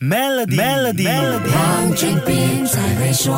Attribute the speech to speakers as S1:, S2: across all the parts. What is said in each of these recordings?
S1: Melody，Melody，黄俊斌在会说。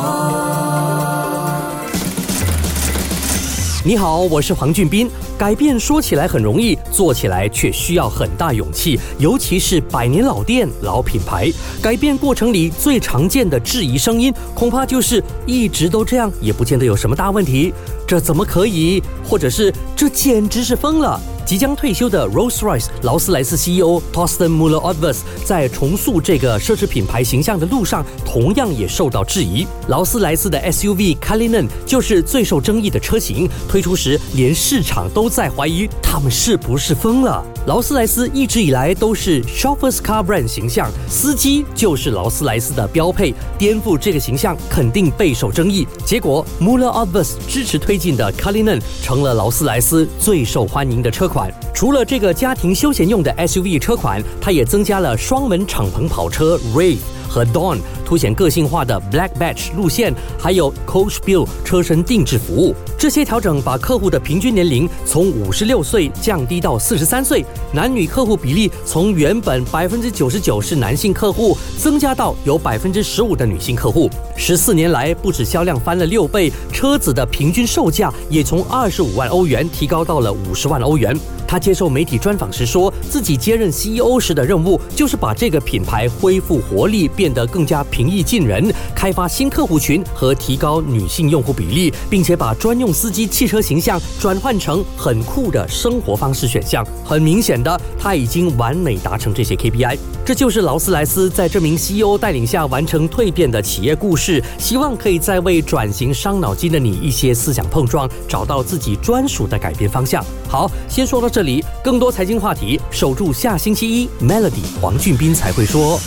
S1: 你好，我是黄俊斌。改变说起来很容易，做起来却需要很大勇气，尤其是百年老店、老品牌。改变过程里最常见的质疑声音，恐怕就是一直都这样，也不见得有什么大问题。这怎么可以？或者是这简直是疯了？即将退休的 Rolls-Royce 劳斯莱斯 CEO Torsten Müller-Ötvös 在重塑这个奢侈品牌形象的路上，同样也受到质疑。劳斯莱斯的 SUV Cullinan 就是最受争议的车型，推出时连市场都在怀疑他们是不是疯了。劳斯莱斯一直以来都是 Chauffeur's Car Brand 形象，司机就是劳斯莱斯的标配，颠覆这个形象肯定备受争议。结果 Müller-Ötvös 支持推进的 Cullinan 成了劳斯莱斯最受欢迎的车。款除了这个家庭休闲用的 SUV 车款，它也增加了双门敞篷跑车 Ray 和 Dawn，凸显个性化的 Black Badge 路线，还有 Coach Build 车身定制服务。这些调整把客户的平均年龄从五十六岁降低到四十三岁，男女客户比例从原本百分之九十九是男性客户，增加到有百分之十五的女性客户。十四年来，不止销量翻了六倍，车子的平均售价也从二十五万欧元提高到了五十万欧元。他接受媒体专访时说，自己接任 CEO 时的任务就是把这个品牌恢复活力，变得更加平易近人，开发新客户群和提高女性用户比例，并且把专用司机汽车形象转换成很酷的生活方式选项。很明显的，他已经完美达成这些 KPI。这就是劳斯莱斯在这名 CEO 带领下完成蜕变的企业故事。希望可以在为转型伤脑筋的你一些思想碰撞，找到自己专属的改变方向。好，先说到这里。更多财经话题，守住下星期一，Melody 黄俊斌才会说。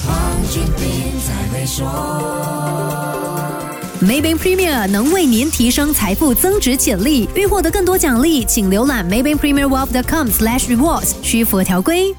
S2: Maybank Premier 能为您提升财富增值潜力。欲获得更多奖励，请浏览 Maybank Premier Wealth.com/rewards，需符合条规。